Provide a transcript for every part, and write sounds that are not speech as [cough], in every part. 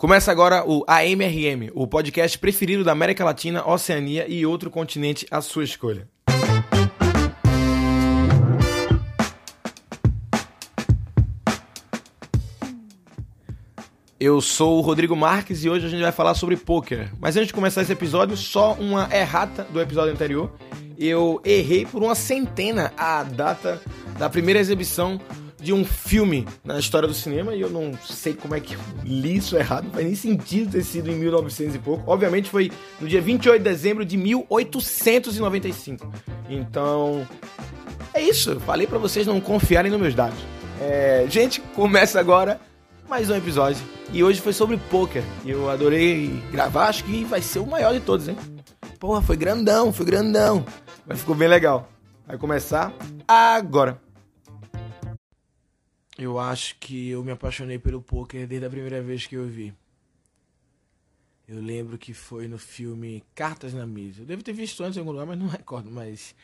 Começa agora o AMRM, o podcast preferido da América Latina, Oceania e outro continente à sua escolha. Eu sou o Rodrigo Marques e hoje a gente vai falar sobre poker. Mas antes de começar esse episódio, só uma errata do episódio anterior. Eu errei por uma centena a data da primeira exibição de um filme na história do cinema e eu não sei como é que eu li isso errado, não faz nem sentido ter sido em 1900 e pouco. Obviamente foi no dia 28 de dezembro de 1895. Então, é isso. Falei para vocês não confiarem nos meus dados. É, gente, começa agora mais um episódio. E hoje foi sobre poker. Eu adorei gravar, acho que vai ser o maior de todos, hein? Porra, foi grandão, foi grandão. Mas ficou bem legal. Vai começar agora. Eu acho que eu me apaixonei pelo poker desde a primeira vez que eu vi. Eu lembro que foi no filme Cartas na Mesa. Eu devo ter visto antes em algum lugar, mas não [laughs] recordo. Mas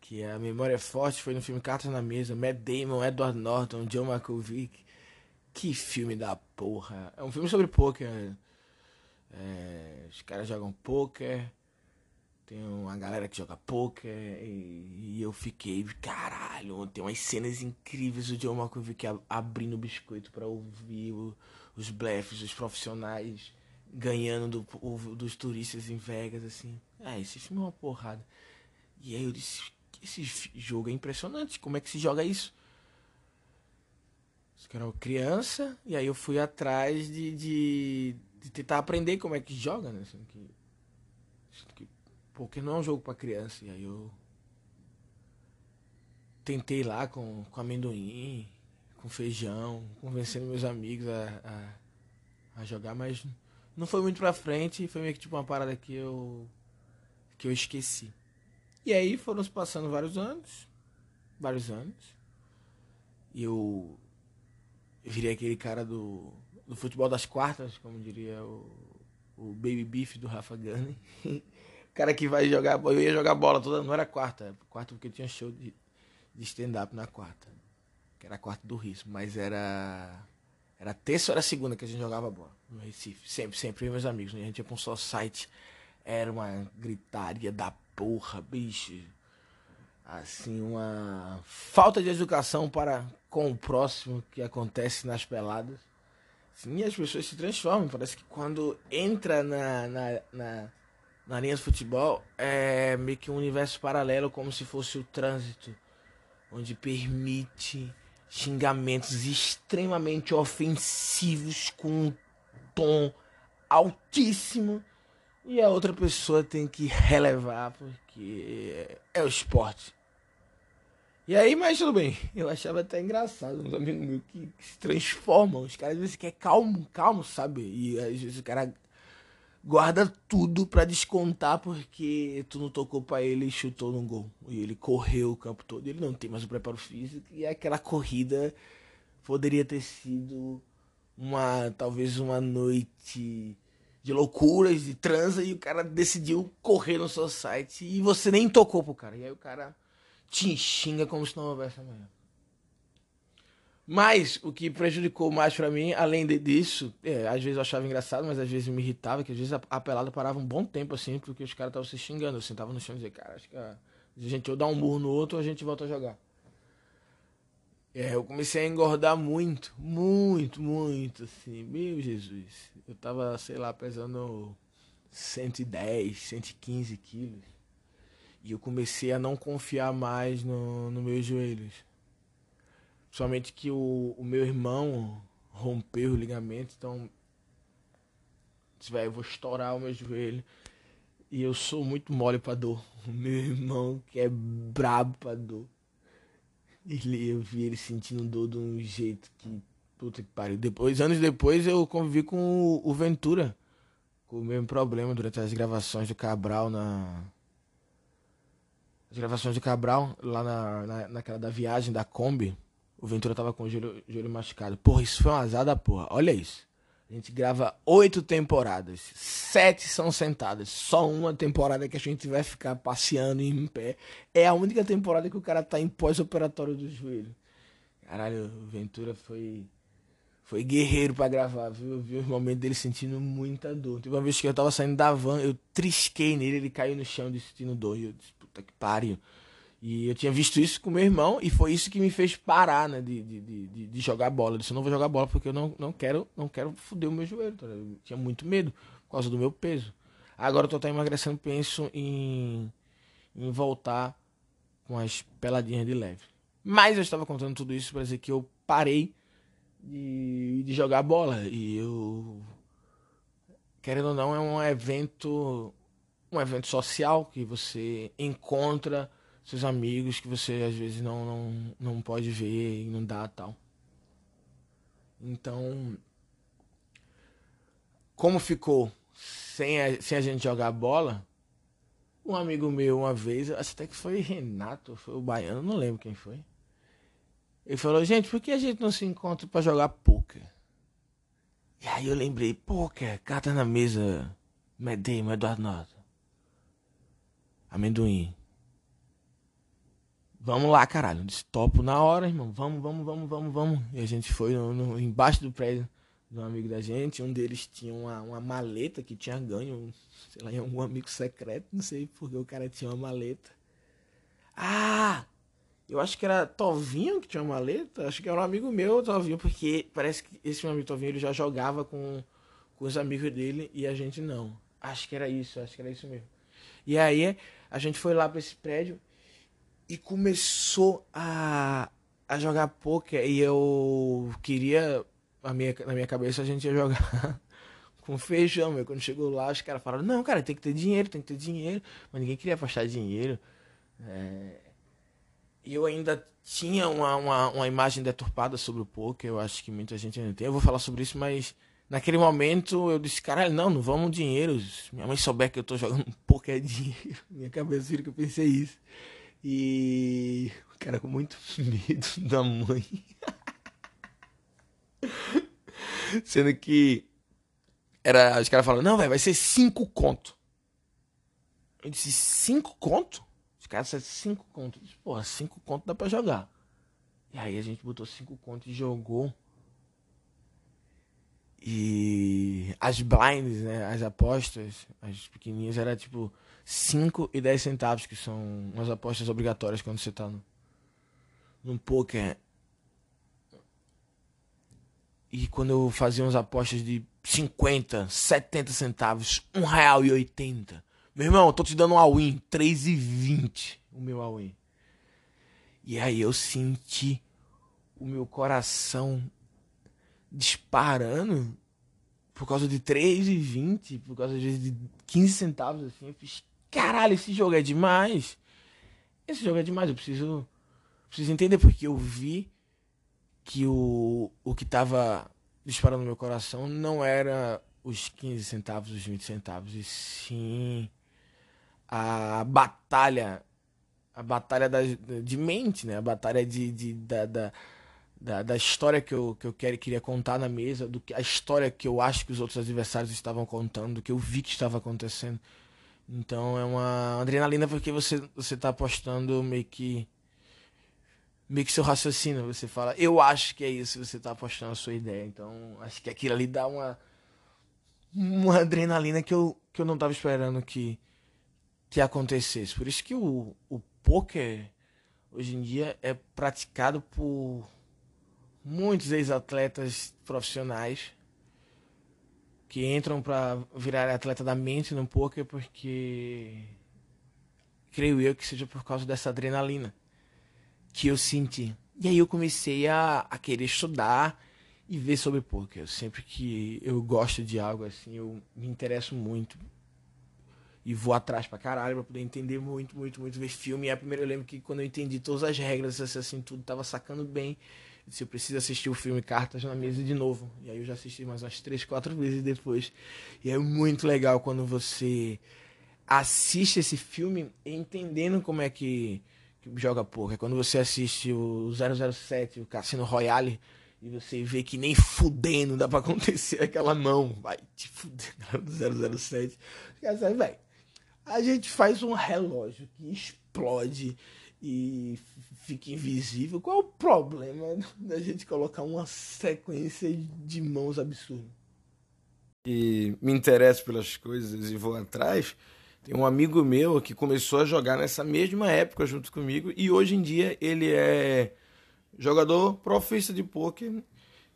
que a memória é forte foi no filme Cartas na Mesa. Matt Damon, Edward Norton, John Malkovich. Que filme da porra. É um filme sobre poker. É, os caras jogam poker. Tem uma galera que joga poker e, e eu fiquei, caralho, tem umas cenas incríveis do John Malkovich abrindo o biscoito para ouvir o, os blefs dos profissionais ganhando do, o, dos turistas em Vegas, assim. Ah, esse filme é uma porrada. E aí eu disse, esse jogo é impressionante, como é que se joga isso? Eu era criança, e aí eu fui atrás de, de, de tentar aprender como é que joga, né? Assim, que, que porque não é um jogo para criança. E aí eu tentei lá com, com amendoim, com feijão, convencendo meus amigos a, a, a jogar, mas não foi muito pra frente. Foi meio que tipo uma parada que eu, que eu esqueci. E aí foram se passando vários anos. Vários anos. E eu, virei aquele cara do, do futebol das quartas, como diria o, o Baby Beef do Rafa Gunning. [laughs] cara que vai jogar. Eu ia jogar bola toda. Não era quarta. Quarta porque tinha show de, de stand-up na quarta. Que era a quarta do risco. Mas era. Era terça ou era segunda que a gente jogava bola no Recife. Sempre, sempre. Eu meus amigos. Né? A gente ia pra um só site. Era uma gritaria da porra, bicho. Assim, uma falta de educação para com o próximo que acontece nas peladas. Sim, as pessoas se transformam. Parece que quando entra na, na, na na linha do futebol é meio que um universo paralelo, como se fosse o trânsito, onde permite xingamentos extremamente ofensivos com um tom altíssimo e a outra pessoa tem que relevar porque é o esporte. E aí, mas tudo bem. Eu achava até engraçado uns amigos meus que, que se transformam. Os caras às vezes querem calmo, calmo, sabe? E às vezes o cara guarda tudo para descontar porque tu não tocou para ele e chutou no gol. E ele correu o campo todo. Ele não tem mais o preparo físico e aquela corrida poderia ter sido uma talvez uma noite de loucuras, de transa e o cara decidiu correr no seu site e você nem tocou pro cara. E aí o cara te xinga como se não houvesse amanhã. Mas o que prejudicou mais para mim, além disso, é, às vezes eu achava engraçado, mas às vezes me irritava, que às vezes a, a pelada parava um bom tempo assim, porque os caras estavam se xingando. Eu sentava no chão e dizia, cara, acho que a, a gente ou dá um murro no outro ou a gente volta a jogar. É, eu comecei a engordar muito, muito, muito, assim, meu Jesus. Eu tava, sei lá, pesando 110, 115 quilos. E eu comecei a não confiar mais no, no meus joelhos. Somente que o, o meu irmão rompeu o ligamento, então. Véio, eu vou estourar o meu joelho. E eu sou muito mole pra dor. O meu irmão, que é brabo pra dor. Ele, eu vi ele sentindo dor de um jeito que. Puta que pariu. Depois, anos depois, eu convivi com o, o Ventura. Com o mesmo problema durante as gravações do Cabral na. As gravações do Cabral, lá na, na, naquela da viagem da Kombi. O Ventura tava com o joelho, joelho machucado. Porra, isso foi um azar da porra. Olha isso. A gente grava oito temporadas. Sete são sentadas. Só uma temporada que a gente vai ficar passeando em pé. É a única temporada que o cara tá em pós-operatório do joelho. Caralho, o Ventura foi. foi guerreiro para gravar, viu? Eu vi os momentos dele sentindo muita dor. Teve uma vez que eu tava saindo da van, eu trisquei nele, ele caiu no chão sentindo dor. E eu disse, puta que pariu. E eu tinha visto isso com meu irmão e foi isso que me fez parar, né, de, de, de, de jogar bola. Eu disse, eu não vou jogar bola porque eu não, não quero não quero foder o meu joelho. Tá? Eu tinha muito medo por causa do meu peso. Agora eu tô até emagrecendo, penso em, em voltar com as peladinhas de leve. Mas eu estava contando tudo isso para dizer que eu parei de, de jogar bola. E eu, querendo ou não, é um evento, um evento social que você encontra seus amigos que você às vezes não, não, não pode ver e não dá tal. Então, como ficou sem a, sem a gente jogar bola, um amigo meu uma vez, acho até que foi Renato, foi o Baiano, não lembro quem foi. Ele falou, gente, por que a gente não se encontra para jogar poker? E aí eu lembrei, poker, carta na mesa, Medema, Eduardo Norte. Amendoim. Vamos lá, caralho. Disse, topo na hora, irmão. Vamos, vamos, vamos, vamos, vamos. E a gente foi no, no, embaixo do prédio de um amigo da gente. Um deles tinha uma, uma maleta que tinha ganho, sei lá, em algum amigo secreto. Não sei porque o cara tinha uma maleta. Ah! Eu acho que era Tovinho que tinha uma maleta. Acho que era um amigo meu, Tovinho, porque parece que esse meu amigo Tovinho ele já jogava com, com os amigos dele e a gente não. Acho que era isso, acho que era isso mesmo. E aí a gente foi lá para esse prédio e começou a, a jogar poker e eu queria a minha, na minha cabeça a gente ia jogar [laughs] com feijão, meu. Quando chegou lá, os caras falaram, não, cara, tem que ter dinheiro, tem que ter dinheiro. Mas ninguém queria apostar dinheiro. É... E eu ainda tinha uma, uma, uma, imagem deturpada sobre o poker, eu acho que muita gente ainda tem. Eu vou falar sobre isso, mas naquele momento eu disse, caralho, não, não vamos dinheiro. Se minha mãe souber que eu tô jogando [laughs] poker é dinheiro. Minha cabeça vira que eu pensei isso. E o cara com muito medo [laughs] da mãe. Sendo que era, os caras falaram, não, velho, vai ser cinco conto. Eu disse, cinco conto? Os caras disseram cinco conto. Eu disse, porra, cinco conto dá pra jogar. E aí a gente botou cinco conto e jogou. E as blinds, né, as apostas, as pequenininhas, era tipo 5 e 10 centavos, que são umas apostas obrigatórias quando você tá no, num poker. E quando eu fazia umas apostas de 50, 70 centavos, um real e 80. Meu irmão, tô te dando um all-in, 3,20 o meu all-in. E aí eu senti o meu coração disparando por causa de 3,20, por causa de 15 centavos assim. Eu fiz, caralho, esse jogo é demais. Esse jogo é demais, eu preciso preciso entender porque eu vi que o o que tava disparando no meu coração não era os 15 centavos, os 20 centavos, e sim a batalha a batalha da, de mente, né? A batalha de, de da, da da, da história que eu, que eu queria, queria contar na mesa, do que a história que eu acho que os outros adversários estavam contando, do que eu vi que estava acontecendo. Então é uma adrenalina porque você você tá apostando meio que meio que seu raciocínio, você fala, eu acho que é isso, você tá apostando a sua ideia. Então, acho que aquilo ali dá uma uma adrenalina que eu que eu não tava esperando que que acontecesse. Por isso que o o poker hoje em dia é praticado por muitos ex-atletas profissionais que entram para virar atleta da mente no poker porque creio eu que seja por causa dessa adrenalina que eu senti. E aí eu comecei a, a querer estudar e ver sobre poker. Sempre que eu gosto de algo assim, eu me interesso muito e vou atrás pra caralho pra poder entender muito, muito, muito, ver filme. E a primeira eu lembro que quando eu entendi todas as regras, assim, assim tudo tava sacando bem se eu preciso assistir o filme Cartas na Mesa de novo. E aí eu já assisti mais umas três, quatro vezes depois. E é muito legal quando você assiste esse filme entendendo como é que, que joga poker. Quando você assiste o 007, o Cassino Royale, e você vê que nem fudendo dá pra acontecer [laughs] aquela mão. Vai te fuder do 007. Velho, a gente faz um relógio que explode e fica invisível. Qual é o problema da gente colocar uma sequência de mãos absurda? E me interesso pelas coisas e vou atrás. Tem um amigo meu que começou a jogar nessa mesma época junto comigo e hoje em dia ele é jogador profissa de poker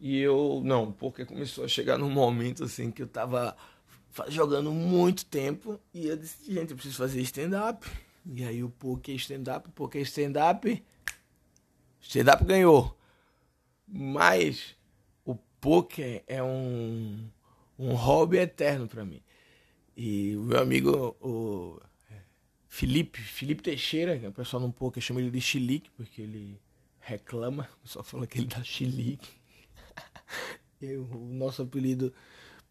e eu não, porque começou a chegar num momento assim que eu tava jogando muito tempo e eu disse, gente, eu preciso fazer stand-up. E aí o poker stand-up, poker stand-up, stand-up ganhou. Mas o poker é um, um hobby eterno para mim. E o meu amigo, o Felipe, Felipe Teixeira, que é o pessoal no poker chama ele de chilique, porque ele reclama, [laughs] o pessoal fala que ele dá chilique. [laughs] o nosso apelido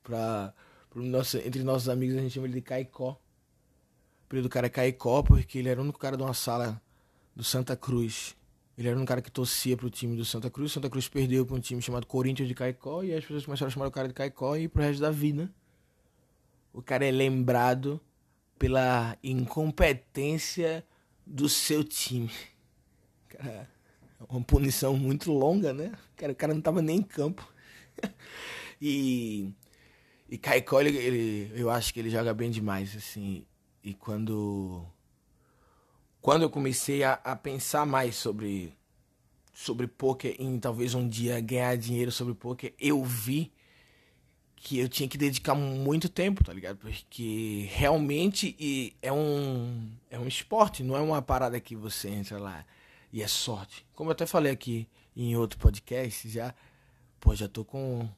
para nosso, entre nossos amigos a gente chama ele de Caicó apelido do cara é Caicó, porque ele era o único cara de uma sala do Santa Cruz. Ele era um cara que torcia pro time do Santa Cruz. Santa Cruz perdeu para um time chamado Corinthians de Caicó. E as pessoas começaram a chamar o cara de Caicó e pro resto da vida. O cara é lembrado pela incompetência do seu time. Cara, é uma punição muito longa, né? Cara, o cara não tava nem em campo. [laughs] e, e Caicó, ele, ele, eu acho que ele joga bem demais, assim. E quando quando eu comecei a, a pensar mais sobre sobre poker em talvez um dia ganhar dinheiro sobre poker, eu vi que eu tinha que dedicar muito tempo, tá ligado? Porque realmente é um é um esporte, não é uma parada que você entra lá e é sorte. Como eu até falei aqui em outro podcast já, pô, já tô com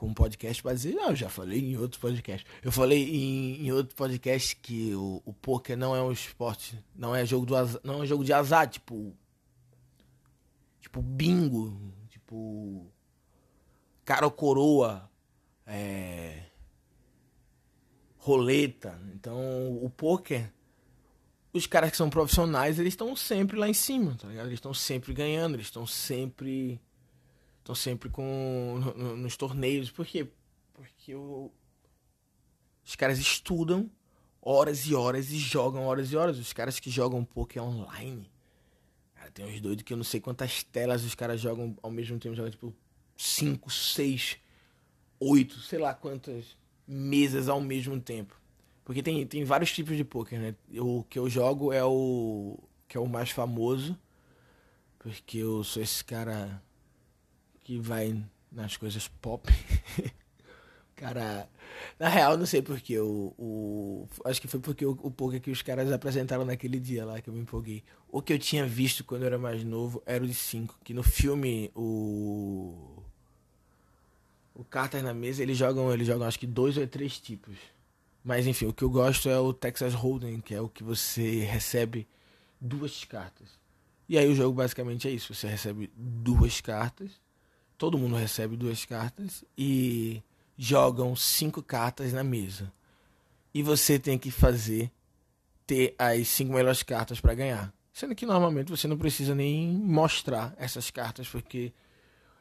com um podcast para dizer, não, eu já falei em outro podcast. Eu falei em, em outro podcast que o, o poker não é um esporte, não é jogo do azar, não é jogo de azar, tipo tipo bingo, tipo cara ou coroa, é, roleta. Então, o poker os caras que são profissionais, eles estão sempre lá em cima, tá ligado? Eles estão sempre ganhando, eles estão sempre Estão sempre com no, no, nos torneios. Por quê? Porque o, os caras estudam horas e horas e jogam horas e horas. Os caras que jogam poker online. Cara, tem uns doidos que eu não sei quantas telas os caras jogam ao mesmo tempo. Jogam tipo 5, 6, 8, sei lá quantas mesas ao mesmo tempo. Porque tem, tem vários tipos de poker, né? O que eu jogo é o que é o mais famoso. Porque eu sou esse cara que vai nas coisas pop. [laughs] Cara, na real, não sei porque o, o. Acho que foi porque o, o poker que os caras apresentaram naquele dia lá que eu me empolguei. O que eu tinha visto quando eu era mais novo era o de 5. Que no filme o. O Carter na mesa, eles jogam, eles jogam acho que dois ou três tipos. Mas enfim, o que eu gosto é o Texas Hold'em, que é o que você recebe duas cartas. E aí o jogo basicamente é isso, você recebe duas cartas todo mundo recebe duas cartas e jogam cinco cartas na mesa. E você tem que fazer ter as cinco melhores cartas para ganhar. Sendo que normalmente você não precisa nem mostrar essas cartas, porque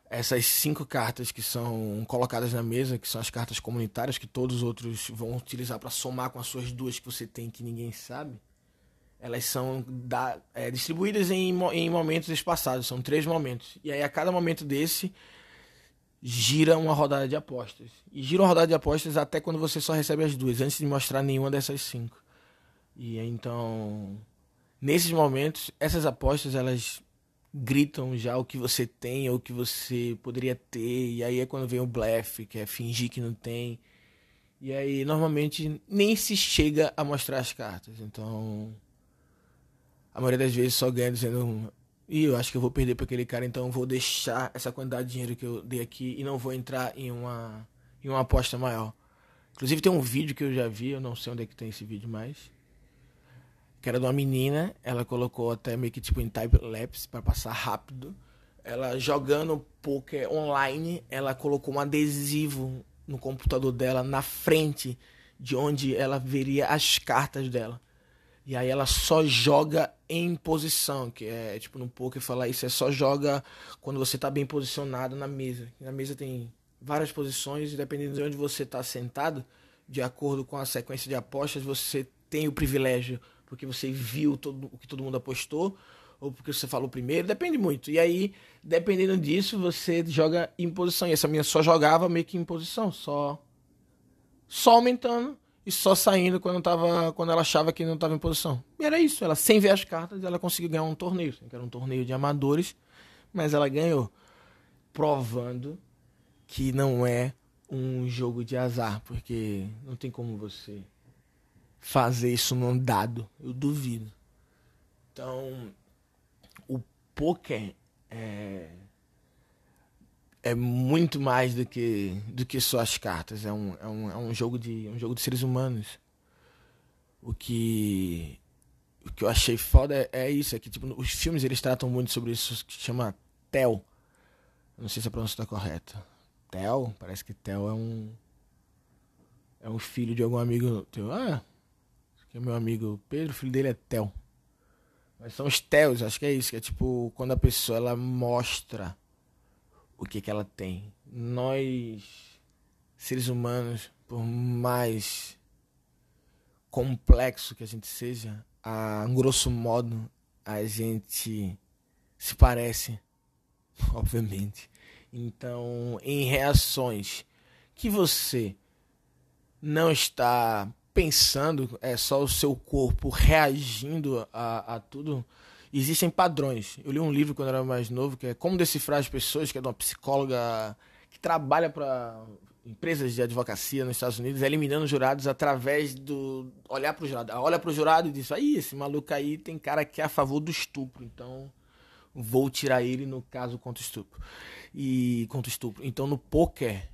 essas cinco cartas que são colocadas na mesa, que são as cartas comunitárias que todos os outros vão utilizar para somar com as suas duas que você tem que ninguém sabe, elas são da, é, distribuídas em, em momentos espaçados, são três momentos. E aí a cada momento desse gira uma rodada de apostas. E gira uma rodada de apostas até quando você só recebe as duas, antes de mostrar nenhuma dessas cinco. E então, nesses momentos, essas apostas elas gritam já o que você tem ou o que você poderia ter. E aí é quando vem o blefe, que é fingir que não tem. E aí normalmente nem se chega a mostrar as cartas. Então, a maioria das vezes só ganha dizendo e eu acho que eu vou perder para aquele cara, então vou deixar essa quantidade de dinheiro que eu dei aqui e não vou entrar em uma em uma aposta maior. Inclusive tem um vídeo que eu já vi, eu não sei onde é que tem esse vídeo mais. Que era de uma menina, ela colocou até meio que tipo em time lapse para passar rápido. Ela jogando poker online, ela colocou um adesivo no computador dela na frente de onde ela veria as cartas dela. E aí ela só joga em posição, que é tipo no poker falar isso, é só joga quando você está bem posicionado na mesa. Na mesa tem várias posições e dependendo de onde você está sentado, de acordo com a sequência de apostas, você tem o privilégio porque você viu todo, o que todo mundo apostou, ou porque você falou primeiro, depende muito. E aí, dependendo disso, você joga em posição. E essa minha só jogava meio que em posição, só só aumentando e só saindo quando tava quando ela achava que não estava em posição. E era isso, ela sem ver as cartas, ela conseguiu ganhar um torneio, que era um torneio de amadores, mas ela ganhou, provando que não é um jogo de azar, porque não tem como você fazer isso num dado, eu duvido. Então, o poker é, é muito mais do que, do que só as cartas. É um, é um, é um, jogo, de, um jogo de seres humanos. O que, o que eu achei foda é, é isso, é que tipo, os filmes eles tratam muito sobre isso que chama Tel. Não sei se a pronúncia está correta. Tel, parece que Tel é um é um filho de algum amigo teu. Ah, que é meu amigo Pedro, o filho dele é Tel. Mas são os Tels, acho que é isso, que é tipo quando a pessoa ela mostra o que que ela tem. Nós seres humanos, por mais complexo que a gente seja, a grosso modo a gente se parece, [laughs] obviamente. Então, em reações que você não está pensando, é só o seu corpo reagindo a, a tudo, existem padrões. Eu li um livro quando era mais novo que é Como Decifrar as Pessoas, que é de uma psicóloga que trabalha para empresas de advocacia nos Estados Unidos, eliminando jurados através do olhar para o jurado. Olha para o jurado e diz: aí, esse maluco aí tem cara que é a favor do estupro, então vou tirar ele no caso contra o estupro. E contra o estupro. Então no poker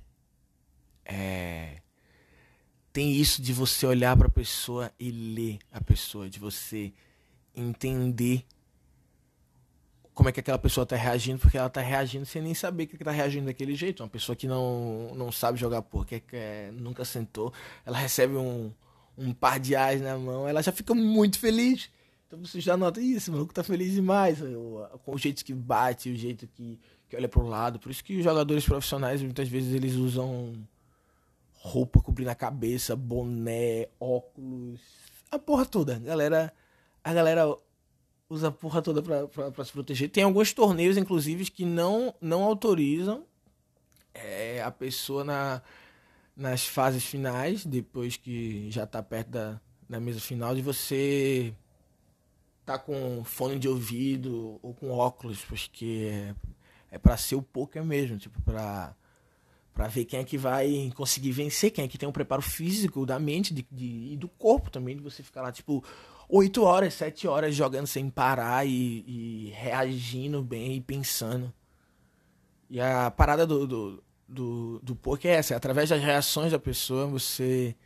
é, tem isso de você olhar para a pessoa e ler a pessoa, de você entender como é que aquela pessoa está reagindo, porque ela está reagindo sem nem saber que está reagindo daquele jeito. Uma pessoa que não, não sabe jogar poker, que é, nunca sentou, ela recebe um, um par de ais na mão, ela já fica muito feliz. Então você já nota isso, o maluco tá feliz demais. Com o jeito que bate, o jeito que, que olha pro lado. Por isso que os jogadores profissionais, muitas vezes, eles usam roupa cobrindo a cabeça, boné, óculos, a porra toda. A galera, a galera usa a porra toda pra, pra, pra se proteger. Tem alguns torneios, inclusive, que não, não autorizam é, a pessoa na, nas fases finais, depois que já tá perto da, da mesa final, de você tá com fone de ouvido ou com óculos, porque é, é para ser o poker mesmo, tipo, pra, pra ver quem é que vai conseguir vencer, quem é que tem um preparo físico da mente de, de, e do corpo também, de você ficar lá, tipo, oito horas, sete horas jogando sem parar e, e, reagindo bem e pensando. E a parada do, do, do, do poker é essa, é através das reações da pessoa, você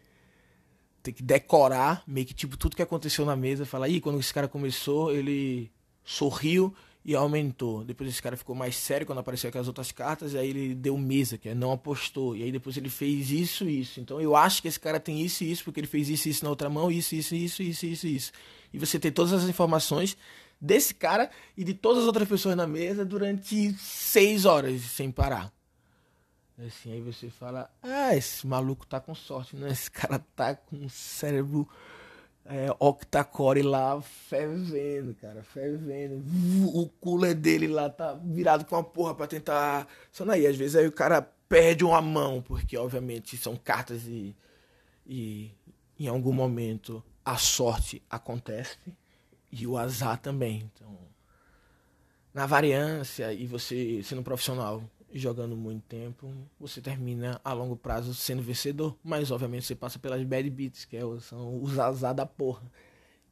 tem que decorar meio que tipo tudo que aconteceu na mesa, falar, ih, quando esse cara começou, ele sorriu e aumentou. Depois esse cara ficou mais sério quando apareceu aquelas outras cartas, e aí ele deu mesa, que é não apostou. E aí depois ele fez isso e isso. Então eu acho que esse cara tem isso e isso, porque ele fez isso e isso na outra mão, isso, isso, isso, isso, isso, isso. E você tem todas as informações desse cara e de todas as outras pessoas na mesa durante seis horas sem parar. Assim, aí você fala, ah, esse maluco tá com sorte, né? Esse cara tá com o cérebro é, octacore lá fervendo, cara, fervendo. O cooler dele lá tá virado com uma porra pra tentar. Só aí, às vezes aí o cara perde uma mão, porque obviamente são cartas e, e em algum momento a sorte acontece e o azar também. Então, na variância e você sendo profissional jogando muito tempo, você termina a longo prazo sendo vencedor. Mas obviamente você passa pelas bad beats, que é, são os azar da porra.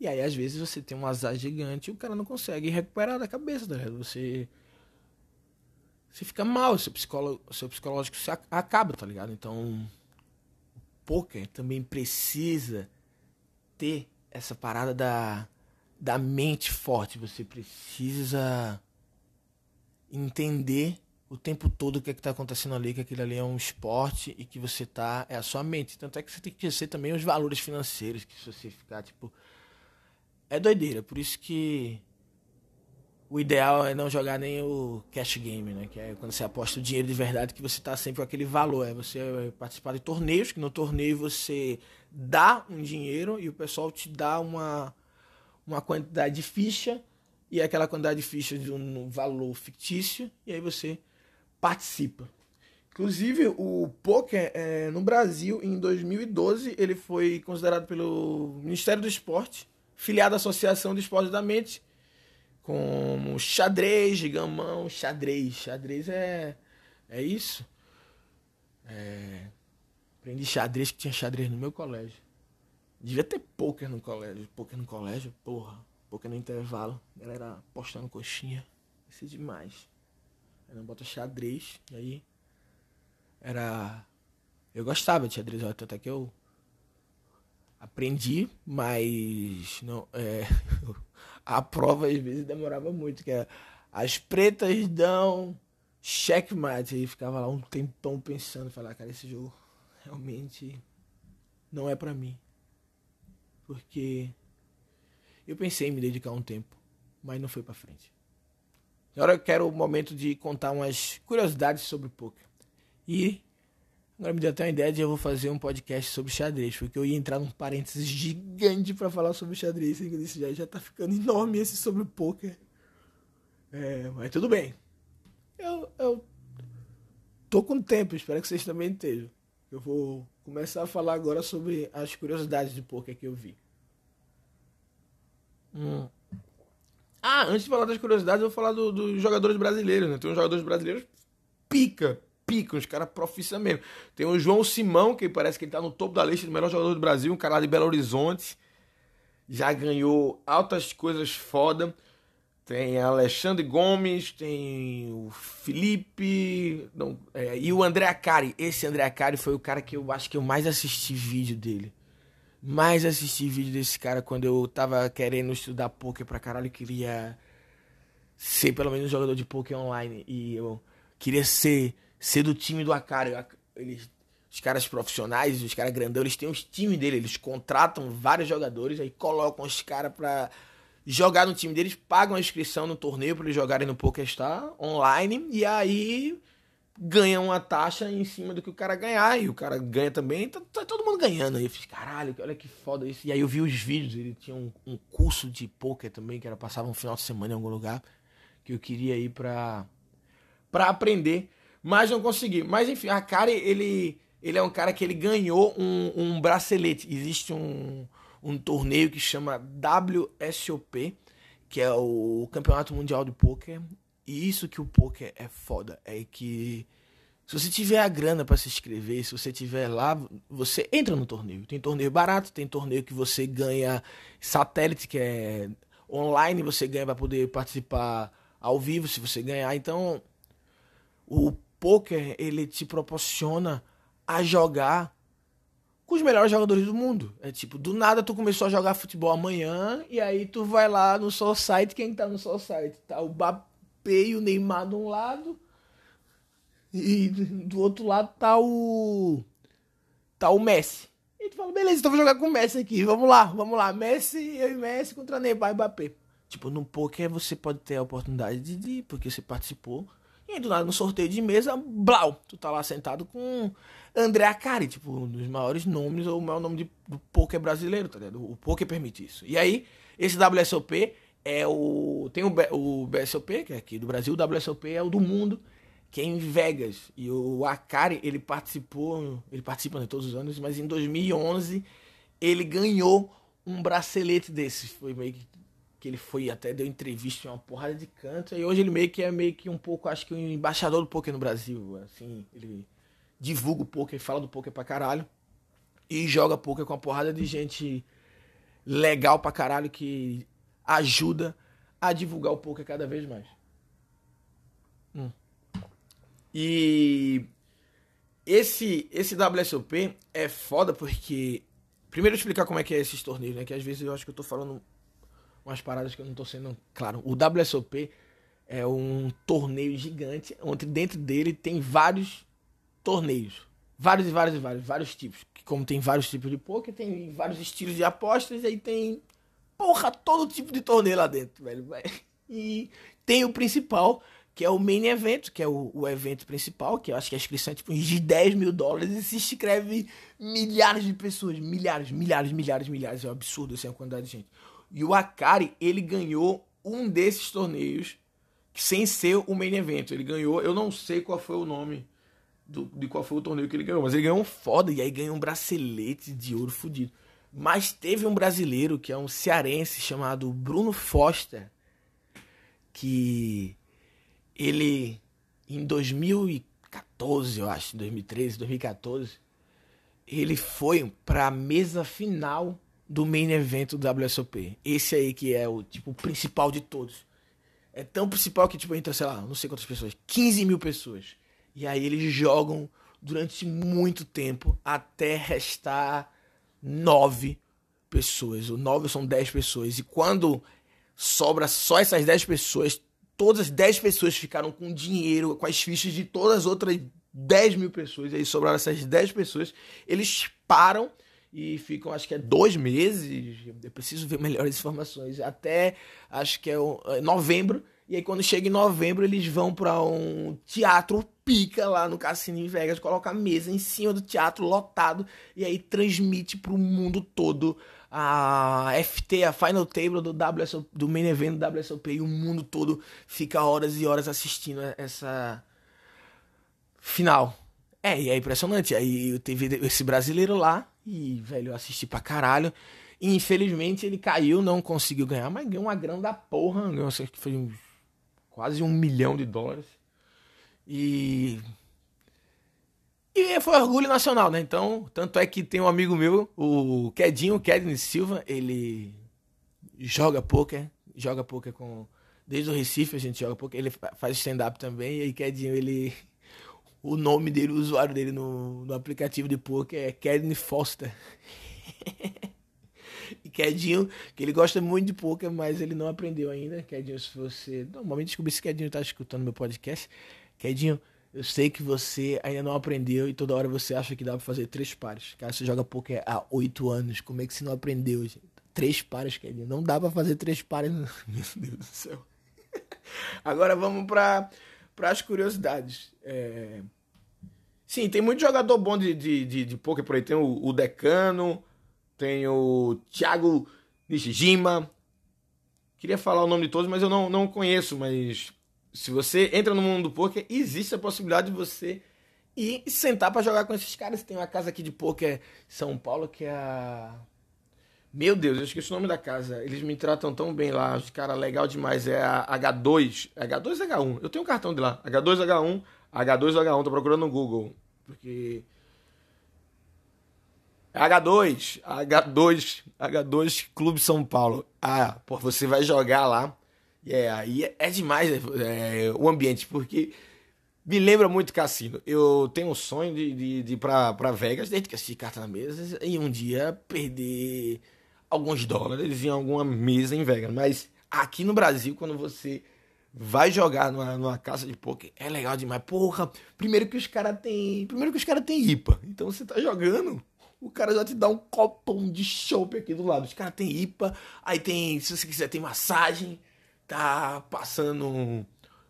E aí às vezes você tem um azar gigante e o cara não consegue recuperar da cabeça, tá ligado? Você. Você fica mal, seu, psicólogo, seu psicológico se acaba, tá ligado? Então. O poker também precisa ter essa parada da, da mente forte. Você precisa entender o tempo todo o que é está acontecendo ali, que aquilo ali é um esporte e que você tá. É a sua mente. Tanto é que você tem que conhecer também os valores financeiros, que se você ficar, tipo. É doideira. Por isso que. O ideal é não jogar nem o cash game, né? Que é quando você aposta o dinheiro de verdade, que você tá sempre com aquele valor. É você participar de torneios, que no torneio você dá um dinheiro e o pessoal te dá uma, uma quantidade de ficha e aquela quantidade de fichas de um valor fictício, e aí você participa. Inclusive, o poker é, no Brasil, em 2012, ele foi considerado pelo Ministério do Esporte, filiado à Associação de Esportes da Mente, como xadrez, gamão, xadrez. Xadrez é, é isso. É, aprendi xadrez, que tinha xadrez no meu colégio. Devia ter poker no colégio. Poker no colégio, porra. Poker no intervalo. Galera postando coxinha. Isso é demais. Não bota xadrez. E aí. Era. Eu gostava de xadrez, tanto é que eu aprendi, mas não, é, [laughs] a prova às vezes demorava muito, que é, as pretas dão checkmate, e ficava lá um tempão pensando, falar, cara, esse jogo realmente não é para mim. Porque eu pensei em me dedicar um tempo, mas não foi para frente. Agora eu quero o momento de contar umas curiosidades sobre poker. E agora me deu até uma ideia de eu vou fazer um podcast sobre xadrez, porque eu ia entrar num parênteses gigante para falar sobre xadrez, e eu disse, já, já tá ficando enorme esse sobre poker. É, mas tudo bem. Eu, eu tô com tempo, espero que vocês também estejam. Eu vou começar a falar agora sobre as curiosidades de poker que eu vi. Hum. Ah, antes de falar das curiosidades, eu vou falar dos do jogadores brasileiros, né? Tem uns jogadores brasileiros pica, pica, uns caras profissionais mesmo. Tem o João Simão, que parece que ele tá no topo da lista do melhor jogador do Brasil, um cara lá de Belo Horizonte. Já ganhou altas coisas foda. Tem Alexandre Gomes, tem o Felipe não, é, e o André Acari. Esse André Acari foi o cara que eu acho que eu mais assisti vídeo dele. Mais assisti vídeo desse cara quando eu tava querendo estudar poker pra caralho. Queria ser pelo menos jogador de poker online. E eu queria ser, ser do time do Acari. Eles, os caras profissionais, os caras grandão, eles têm os times dele. Eles contratam vários jogadores, aí colocam os caras pra jogar no time deles, pagam a inscrição no torneio para eles jogarem no PokerStar online e aí ganham uma taxa em cima do que o cara ganhar e o cara ganha também, tá, tá todo mundo ganhando. Aí eu fiz, caralho, olha que foda isso. E aí eu vi os vídeos, ele tinha um, um curso de poker também, que era passava um final de semana em algum lugar, que eu queria ir pra, pra aprender, mas não consegui. Mas enfim, a cara, ele, ele é um cara que ele ganhou um, um bracelete. Existe um um torneio que chama WSOP, que é o Campeonato Mundial de Poker. E isso que o poker é foda, é que se você tiver a grana para se inscrever, se você tiver lá, você entra no torneio. Tem torneio barato, tem torneio que você ganha satélite, que é online, você ganha para poder participar ao vivo, se você ganhar. Então, o poker ele te proporciona a jogar com os melhores jogadores do mundo. É tipo, do nada tu começou a jogar futebol amanhã e aí tu vai lá no Sol Site, quem tá no Sol Site? Tá o Mbappé e o Neymar de um lado e do outro lado tá o tá o Messi. E tu fala, beleza, então vou jogar com o Messi aqui. Vamos lá, vamos lá. Messi, eu e Messi contra Neymar e Mbappé. Tipo, no poker você pode ter a oportunidade de, de porque você participou e aí, do nada, no sorteio de mesa, blau, tu tá lá sentado com André Acari, tipo, um dos maiores nomes, ou o maior nome de, do poker brasileiro, tá ligado? O poker permite isso. E aí, esse WSOP é o. Tem o, o BSOP, que é aqui do Brasil, o WSOP é o do mundo, que é em Vegas. E o Acari, ele participou, ele participa né, todos os anos, mas em 2011 ele ganhou um bracelete desse. Foi meio que que ele foi até deu entrevista em uma porrada de canto e hoje ele meio que é meio que um pouco acho que um embaixador do poker no Brasil assim ele divulga o poker fala do poker pra caralho e joga poker com uma porrada de gente legal pra caralho que ajuda a divulgar o poker cada vez mais hum. e esse esse WSOP é foda porque primeiro explicar como é que é esses torneios né que às vezes eu acho que eu tô falando umas paradas que eu não tô sendo claro. O WSOP é um torneio gigante, onde dentro dele tem vários torneios. Vários e vários e vários, vários tipos. Que como tem vários tipos de poker, tem vários estilos de apostas, e aí tem, porra, todo tipo de torneio lá dentro, velho. E tem o principal, que é o main event, que é o, o, evento principal, que eu acho que a inscrição é tipo de 10 mil dólares e se inscreve milhares de pessoas, milhares, milhares, milhares, milhares, é um absurdo assim a quantidade de gente. E o Akari, ele ganhou um desses torneios sem ser o main event. Ele ganhou, eu não sei qual foi o nome do, de qual foi o torneio que ele ganhou, mas ele ganhou um foda e aí ganhou um bracelete de ouro fudido. Mas teve um brasileiro que é um cearense chamado Bruno Foster, que ele em 2014, eu acho, 2013, 2014, ele foi para a mesa final do main event do WSOP. Esse aí que é o tipo principal de todos. É tão principal que tipo entra, sei lá, não sei quantas pessoas, 15 mil pessoas. E aí eles jogam durante muito tempo até restar nove pessoas. O nove são dez pessoas. E quando sobra só essas dez pessoas, todas as dez pessoas ficaram com dinheiro, com as fichas de todas as outras 10 mil pessoas. E aí sobraram essas 10 pessoas. Eles param e ficam, acho que é dois meses. Eu preciso ver [laughs] melhores informações. Até acho que é, é novembro. E aí, quando chega em novembro, eles vão para um teatro pica lá no Cassino em Vegas, coloca a mesa em cima do teatro lotado e aí transmite para o mundo todo a FT, a Final Table do WSOP, do main event do WSOP e o mundo todo fica horas e horas assistindo essa final. É, e é impressionante. Aí teve esse brasileiro lá e, velho, eu assisti pra caralho. E, infelizmente ele caiu, não conseguiu ganhar, mas ganhou uma grana da porra. Ganhou, acho que foi um, quase um milhão de dólares. E. E foi orgulho nacional, né? Então, tanto é que tem um amigo meu, o Kedinho, Kedin Silva, ele joga poker, joga poker com. Desde o Recife a gente joga poker, ele faz stand-up também, e aí Kedinho, ele o nome dele, o usuário dele no, no aplicativo de poker é Kedney Foster. [laughs] Kedinho, que ele gosta muito de poker, mas ele não aprendeu ainda. Kedinho, se você. Normalmente descobri se Kedinho tá escutando meu podcast. Kedinho, eu sei que você ainda não aprendeu e toda hora você acha que dá pra fazer três pares. Cara, você joga poker há oito anos. Como é que você não aprendeu, gente? Três pares, Kedinho. Não dá pra fazer três pares. [laughs] Meu Deus do céu. Agora vamos pra para as curiosidades. É... Sim, tem muito jogador bom de, de, de, de poker por aí. Tem o, o Decano, tem o Thiago Nishijima. Queria falar o nome de todos, mas eu não, não conheço. Mas se você entra no mundo do poker, existe a possibilidade de você ir sentar para jogar com esses caras. Tem uma casa aqui de poker em São Paulo que é a meu Deus, eu esqueci o nome da casa. Eles me tratam tão bem lá. Os caras, legal demais. É a H2. H2 H1. Eu tenho um cartão de lá. H2H1. H2H1. Tô procurando no Google. Porque. H2. H2. H2 Clube São Paulo. Ah, pô, você vai jogar lá. E é, aí é, demais é, o ambiente. Porque me lembra muito cassino. Eu tenho um sonho de, de, de ir pra, pra Vegas desde que assisti carta na mesa e um dia perder alguns dólares em alguma mesa em Vegas. Mas aqui no Brasil, quando você vai jogar numa, numa casa de poker, é legal demais. Porra, primeiro que os caras têm. Primeiro que os caras têm IPA. Então você tá jogando. O cara já te dá um copão de chopp aqui do lado. Os caras têm IPA. Aí tem, se você quiser, tem massagem. Tá passando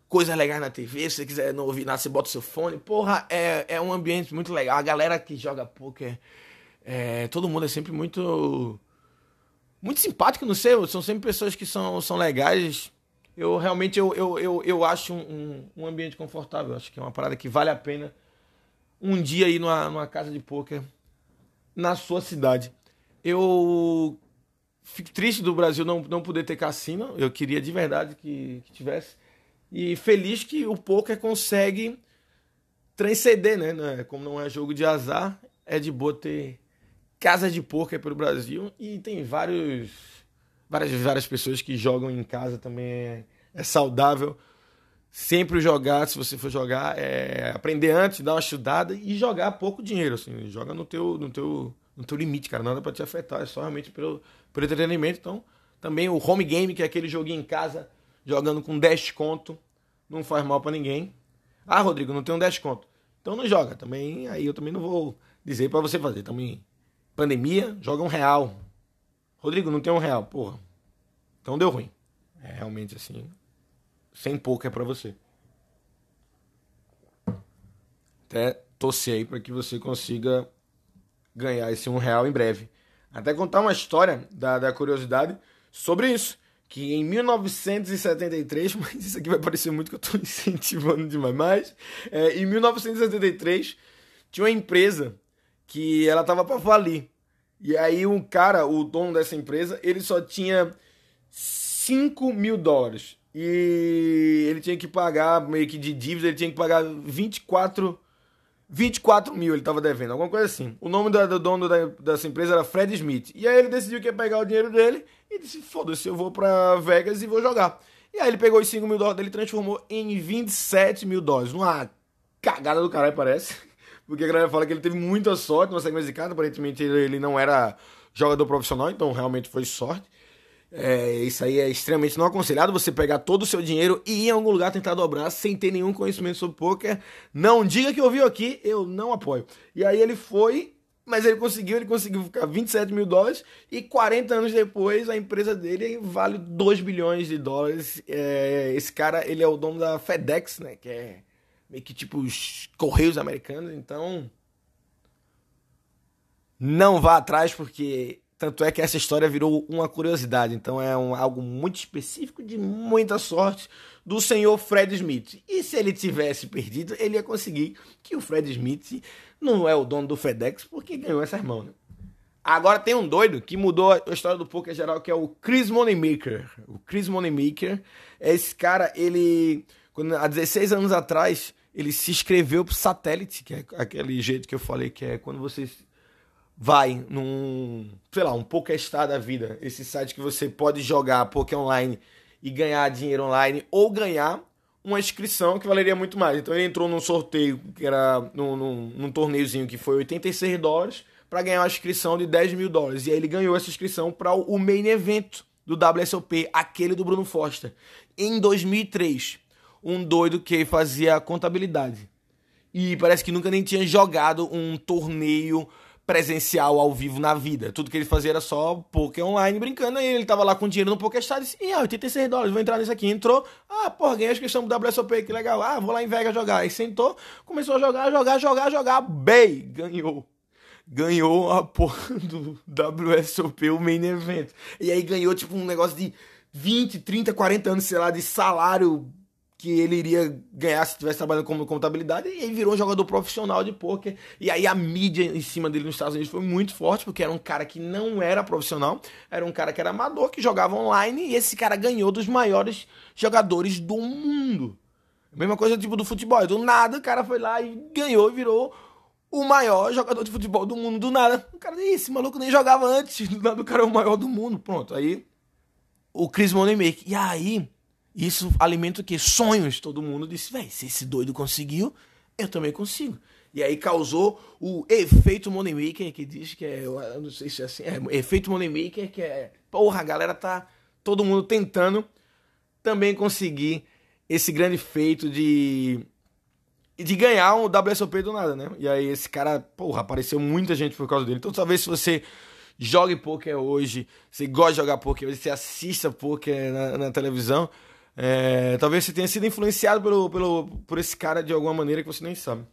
coisas legais na TV. Se você quiser não ouvir nada, você bota o seu fone. Porra, é, é um ambiente muito legal. A galera que joga poker, é, todo mundo é sempre muito muito simpático, não sei, são sempre pessoas que são, são legais. Eu realmente eu, eu, eu, eu acho um, um ambiente confortável. Acho que é uma parada que vale a pena um dia ir numa, numa casa de pôquer na sua cidade. Eu fico triste do Brasil não, não poder ter cassino. Eu queria de verdade que, que tivesse. E feliz que o poker consegue transcender, né? Como não é jogo de azar, é de boa ter casa de poker pelo Brasil e tem vários várias várias pessoas que jogam em casa também é, é saudável sempre jogar se você for jogar é aprender antes dar uma estudada e jogar pouco dinheiro assim joga no teu no teu no teu limite cara nada para te afetar é só realmente pelo pelo entretenimento então também o home game que é aquele joguinho em casa jogando com 10 conto não faz mal para ninguém ah Rodrigo não tem um 10 conto então não joga também aí eu também não vou dizer para você fazer também Pandemia, joga um real. Rodrigo, não tem um real. Porra. Então deu ruim. É realmente assim. Sem pouco é pra você. Até torcer aí pra que você consiga ganhar esse um real em breve. Até contar uma história da, da curiosidade sobre isso. que em 1973, [laughs] mas isso aqui vai parecer muito que eu estou [laughs] incentivando demais, mas é, em 1973 tinha uma empresa que ela tava para falir. E aí um cara, o dono dessa empresa, ele só tinha 5 mil dólares. E ele tinha que pagar, meio que de dívida, ele tinha que pagar 24, 24 mil ele tava devendo, alguma coisa assim. O nome do, do dono da, dessa empresa era Fred Smith. E aí ele decidiu que ia pegar o dinheiro dele e disse: foda-se, eu vou pra Vegas e vou jogar. E aí ele pegou os 5 mil dólares dele e transformou em 27 mil dólares. Uma cagada do caralho, parece. [laughs] Porque a galera fala que ele teve muita sorte na sequência de carta. Aparentemente ele não era jogador profissional, então realmente foi sorte. É, isso aí é extremamente não aconselhado. Você pegar todo o seu dinheiro e ir em algum lugar tentar dobrar sem ter nenhum conhecimento sobre poker. Não diga que ouviu aqui, eu não apoio. E aí ele foi mas ele conseguiu, ele conseguiu ficar 27 mil dólares e 40 anos depois a empresa dele vale 2 bilhões de dólares. É, esse cara, ele é o dono da FedEx, né? Que é meio que tipo os Correios americanos, então não vá atrás porque tanto é que essa história virou uma curiosidade, então é um, algo muito específico de muita sorte do senhor Fred Smith. E se ele tivesse perdido, ele ia conseguir que o Fred Smith não é o dono do FedEx porque ganhou essa irmã, né? Agora tem um doido que mudou a história do poker geral, que é o Chris Moneymaker. O Chris Moneymaker, esse cara, ele, quando, há 16 anos atrás, ele se inscreveu pro satélite, que é aquele jeito que eu falei, que é quando você vai num, sei lá, um PokerStar da vida, esse site que você pode jogar poker online e ganhar dinheiro online, ou ganhar uma inscrição que valeria muito mais. Então ele entrou num sorteio que era num, num, num torneiozinho que foi 86 dólares para ganhar uma inscrição de 10 mil dólares. E aí ele ganhou essa inscrição para o main evento do WSOP, aquele do Bruno Foster, em 2003. Um doido que fazia contabilidade. E parece que nunca nem tinha jogado um torneio presencial ao vivo na vida. Tudo que ele fazia era só poker online brincando. E ele tava lá com dinheiro no PokerStars e disse: ah, 86 dólares, vou entrar nesse aqui. Entrou, ah, porra, ganhei a inscrição do WSOP, que legal. Ah, vou lá em Vegas jogar. Aí sentou, começou a jogar, jogar, jogar, jogar. Bem, ganhou. Ganhou a porra [laughs] do WSOP, o main event. E aí ganhou, tipo, um negócio de 20, 30, 40 anos, sei lá, de salário que ele iria ganhar se estivesse trabalhando como contabilidade e aí virou um jogador profissional de pôquer. E aí a mídia em cima dele nos Estados Unidos foi muito forte, porque era um cara que não era profissional, era um cara que era amador, que jogava online, e esse cara ganhou dos maiores jogadores do mundo. Mesma coisa tipo do futebol. Do nada o cara foi lá e ganhou e virou o maior jogador de futebol do mundo. Do nada. O cara, esse maluco nem jogava antes. [laughs] Do nada o cara é o maior do mundo. Pronto. Aí o Chris Moneymaker. E aí isso alimenta o quê? Sonhos. Todo mundo disse, velho, se esse doido conseguiu, eu também consigo. E aí causou o efeito Moneymaker, que diz que é, eu não sei se é assim, é efeito Moneymaker, que é, porra, a galera tá todo mundo tentando também conseguir esse grande feito de de ganhar um WSOP do nada, né? E aí esse cara, porra, apareceu muita gente por causa dele. Então talvez se você jogue poker hoje, você gosta de jogar poker, você assista poker na, na televisão, é, talvez você tenha sido influenciado pelo, pelo, por esse cara de alguma maneira que você nem sabe.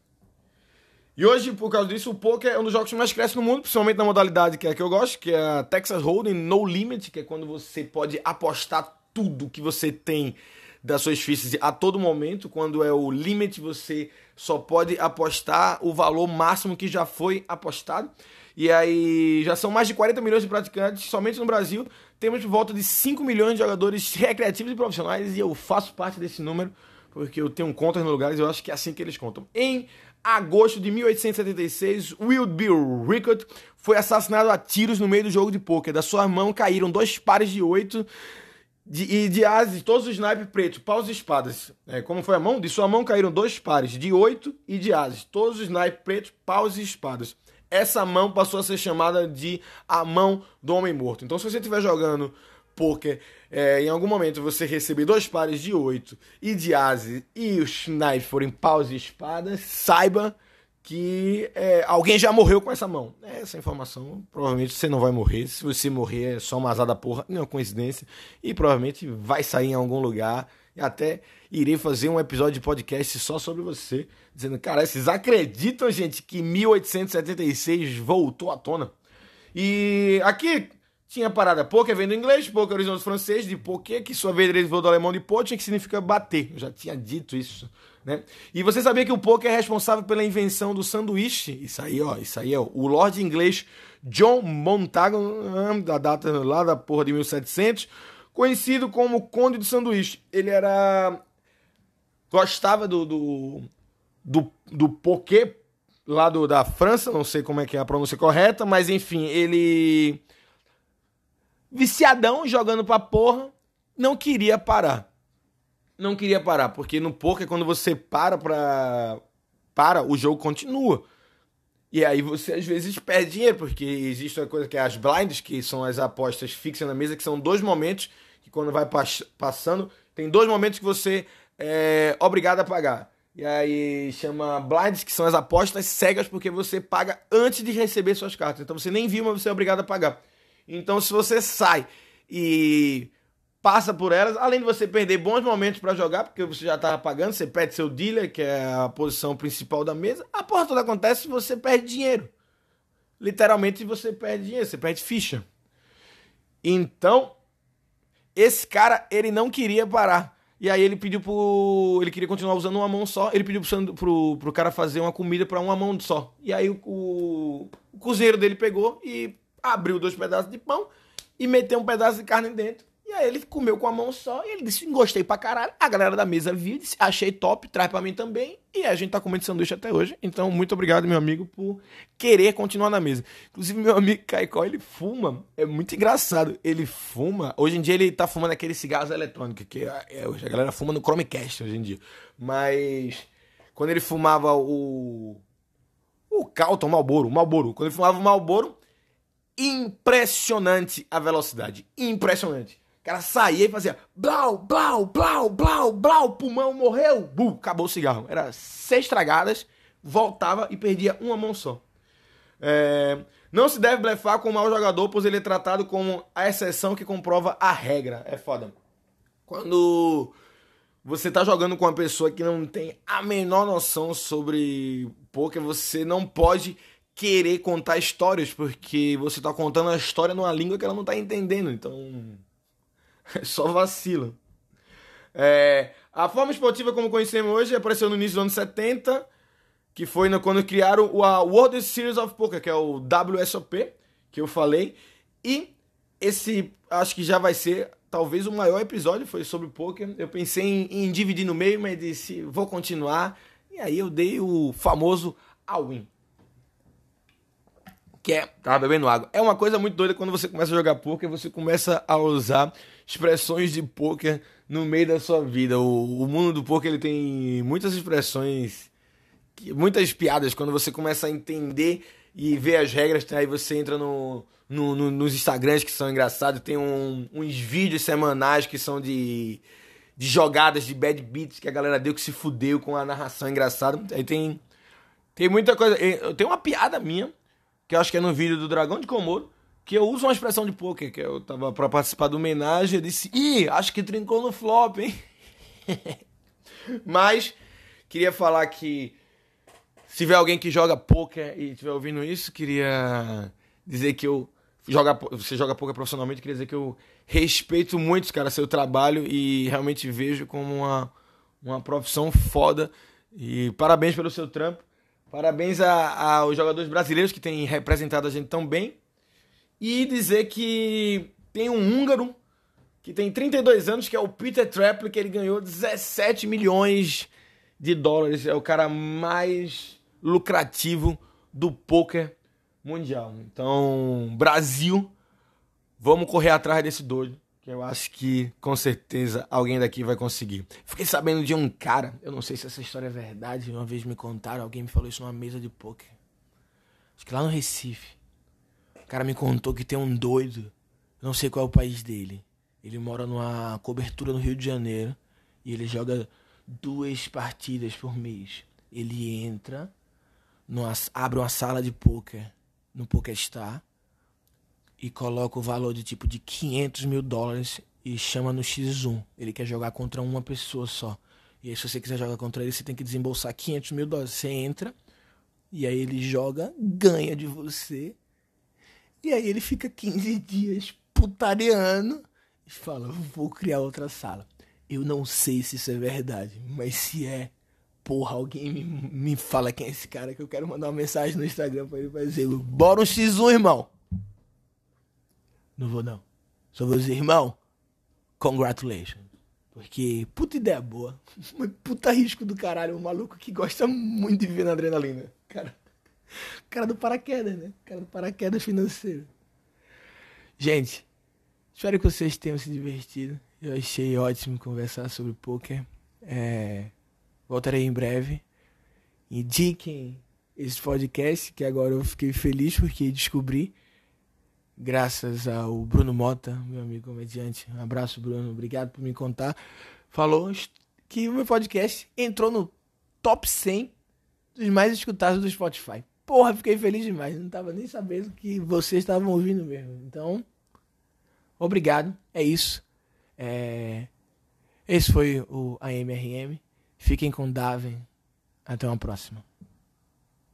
E hoje, por causa disso, o poker é um dos jogos que mais cresce no mundo, principalmente na modalidade que é a que eu gosto, que é a Texas Hold'em No Limit, que é quando você pode apostar tudo que você tem das suas fichas a todo momento. Quando é o limit, você só pode apostar o valor máximo que já foi apostado. E aí já são mais de 40 milhões de praticantes somente no Brasil temos de volta de 5 milhões de jogadores recreativos e profissionais e eu faço parte desse número porque eu tenho contas no lugares e eu acho que é assim que eles contam. Em agosto de 1876, Wild Bill Rickard foi assassinado a tiros no meio do jogo de pôquer. Da sua mão caíram dois pares de oito de, e de ases, todos os naipes pretos, paus e espadas. É, como foi a mão? De sua mão caíram dois pares de oito e de ases, todos os naipes pretos, paus e espadas essa mão passou a ser chamada de a mão do homem morto. Então, se você estiver jogando poker, é, em algum momento você receber dois pares de oito e de ase e os knives forem paus e espadas, saiba que é, alguém já morreu com essa mão. Essa informação, provavelmente você não vai morrer. Se você morrer, é só uma azada porra, não é uma coincidência. E provavelmente vai sair em algum lugar. Até irei fazer um episódio de podcast só sobre você, dizendo, cara, vocês acreditam, gente, que 1876 voltou à tona? E aqui, tinha parada poker vem do inglês, poker do francês, de poker, que sua vez derivou do alemão de poker, que significa bater. Eu já tinha dito isso, né? E você sabia que o poker é responsável pela invenção do sanduíche? Isso aí, ó, isso aí, ó. O lord inglês John Montagu, da data lá da porra de 1700, conhecido como Conde do Sanduíche. Ele era gostava do do, do, do poker lá do, da França, não sei como é que é a pronúncia correta, mas enfim, ele viciadão, jogando pra porra, não queria parar. Não queria parar, porque no poker, quando você para pra. Para, o jogo continua. E aí você às vezes perde dinheiro, porque existe uma coisa que é as blinds, que são as apostas fixas na mesa, que são dois momentos quando vai passando, tem dois momentos que você é obrigado a pagar. E aí chama blinds, que são as apostas cegas, porque você paga antes de receber suas cartas. Então você nem viu, mas você é obrigado a pagar. Então, se você sai e passa por elas, além de você perder bons momentos para jogar, porque você já estava pagando, você perde seu dealer, que é a posição principal da mesa, a porra toda acontece e você perde dinheiro. Literalmente você perde dinheiro, você perde ficha. Então, esse cara, ele não queria parar. E aí ele pediu pro. Ele queria continuar usando uma mão só. Ele pediu pro, pro, pro cara fazer uma comida para uma mão só. E aí o, o, o cozinheiro dele pegou e abriu dois pedaços de pão e meteu um pedaço de carne dentro. E aí ele comeu com a mão só e ele disse: gostei pra caralho. A galera da mesa viu, disse: achei top, traz pra mim também. E a gente tá comendo sanduíche até hoje. Então, muito obrigado, meu amigo, por querer continuar na mesa. Inclusive, meu amigo Caicó, ele fuma. É muito engraçado. Ele fuma. Hoje em dia ele tá fumando aquele cigarro eletrônico, que é, é, a galera fuma no Chromecast hoje em dia. Mas quando ele fumava o. O Calton, o Malboro, o Malboro. Quando ele fumava o Malboro, impressionante a velocidade. Impressionante. Cara saía e fazia blau, blau, blau, blau, blau, pulmão morreu, bu, acabou o cigarro. Era seis tragadas, voltava e perdia uma mão só. É... Não se deve blefar com o mau jogador, pois ele é tratado como a exceção que comprova a regra. É foda. Quando você tá jogando com uma pessoa que não tem a menor noção sobre poker, você não pode querer contar histórias, porque você tá contando a história numa língua que ela não tá entendendo. Então. [laughs] Só vacila. É, a forma esportiva como conhecemos hoje apareceu no início dos anos 70, que foi no, quando criaram a World Series of Poker, que é o WSOP, que eu falei. E esse acho que já vai ser talvez o maior episódio, foi sobre poker. Eu pensei em, em dividir no meio, mas disse, vou continuar. E aí eu dei o famoso all-in que é. Tava bebendo água. É uma coisa muito doida quando você começa a jogar poker, você começa a usar expressões de poker no meio da sua vida. O, o mundo do poker ele tem muitas expressões, muitas piadas quando você começa a entender e ver as regras. Aí você entra no, no, no nos Instagrams que são engraçados, tem um, uns vídeos semanais que são de, de jogadas de bad beats que a galera deu que se fudeu com a narração engraçada. Aí tem. Tem muita coisa. Tem uma piada minha que eu acho que é no vídeo do Dragão de Komodo, que eu uso uma expressão de poker, que eu tava pra participar do homenagem, eu disse, ih, acho que trincou no flop, hein? [laughs] Mas, queria falar que se tiver alguém que joga poker e estiver ouvindo isso, queria dizer que eu joga, você joga poker profissionalmente, queria dizer que eu respeito muito, cara, seu trabalho e realmente vejo como uma, uma profissão foda. E parabéns pelo seu trampo. Parabéns a, aos jogadores brasileiros que têm representado a gente tão bem. E dizer que tem um húngaro que tem 32 anos, que é o Peter Trapley, que ele ganhou 17 milhões de dólares. É o cara mais lucrativo do poker mundial. Então, Brasil, vamos correr atrás desse doido que eu acho que com certeza alguém daqui vai conseguir. Fiquei sabendo de um cara, eu não sei se essa história é verdade, uma vez me contaram, alguém me falou isso numa mesa de poker. Acho que lá no Recife. O cara me contou que tem um doido, não sei qual é o país dele. Ele mora numa cobertura no Rio de Janeiro e ele joga duas partidas por mês. Ele entra, numa, abre uma sala de poker no PokerStar e coloca o valor de tipo de 500 mil dólares e chama no X1. Ele quer jogar contra uma pessoa só. E aí, se você quiser jogar contra ele, você tem que desembolsar 500 mil dólares. Você entra, e aí ele joga, ganha de você. E aí ele fica 15 dias putareando e fala: vou criar outra sala. Eu não sei se isso é verdade, mas se é, porra, alguém me, me fala quem é esse cara que eu quero mandar uma mensagem no Instagram pra ele pra dizer: bora um X1, irmão. Não vou não. Só vou dizer, irmão, congratulations. Porque, puta ideia boa. [laughs] Puta risco do caralho. Um maluco que gosta muito de viver na adrenalina. Cara, [laughs] cara do paraquedas, né? Cara do paraquedas financeiro. Gente, espero que vocês tenham se divertido. Eu achei ótimo conversar sobre poker. É, voltarei em breve. Indiquem esse podcast, que agora eu fiquei feliz porque descobri graças ao Bruno Mota, meu amigo comediante. Um abraço, Bruno. Obrigado por me contar. Falou que o meu podcast entrou no top 100 dos mais escutados do Spotify. Porra, fiquei feliz demais. Não tava nem sabendo que vocês estavam ouvindo mesmo. Então, obrigado. É isso. É... Esse foi o AMRM. Fiquem com Daven. Até uma próxima.